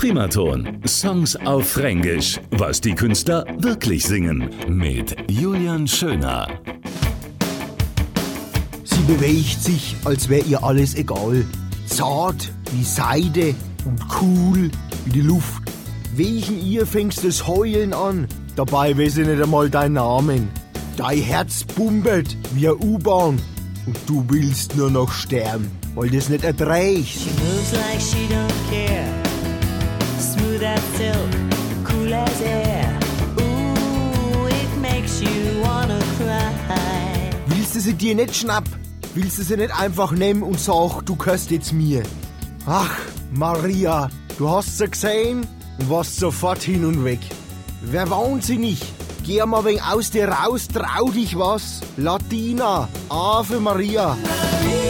Primaton. Songs auf Fränkisch. Was die Künstler wirklich singen. Mit Julian Schöner. Sie bewegt sich, als wäre ihr alles egal. Zart wie Seide und cool wie die Luft. Wegen ihr fängst das Heulen an. Dabei weiß ich nicht einmal deinen Namen. Dein Herz bumbert wie eine U-Bahn. Und du willst nur noch sterben, weil das nicht erträgst. She moves like she don't Willst du sie dir nicht schnapp? Willst du sie nicht einfach nehmen und sag, du gehörst jetzt mir? Ach, Maria, du hast sie gesehen und warst sofort hin und weg. Wer wahnsinnig? Geh mal wegen aus dir raus, trau dich was. Latina, Ave Maria. You've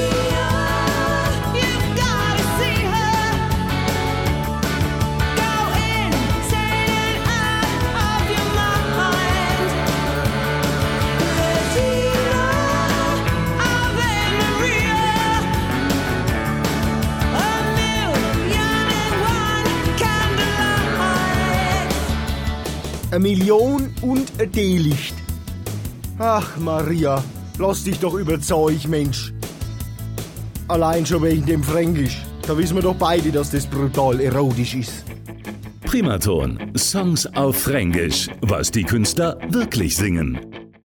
Eine Million und ein D-Licht. Ach, Maria, lass dich doch überzeugen, Mensch. Allein schon wegen dem Fränkisch. Da wissen wir doch beide, dass das brutal erotisch ist. Primaton. Songs auf Fränkisch. Was die Künstler wirklich singen.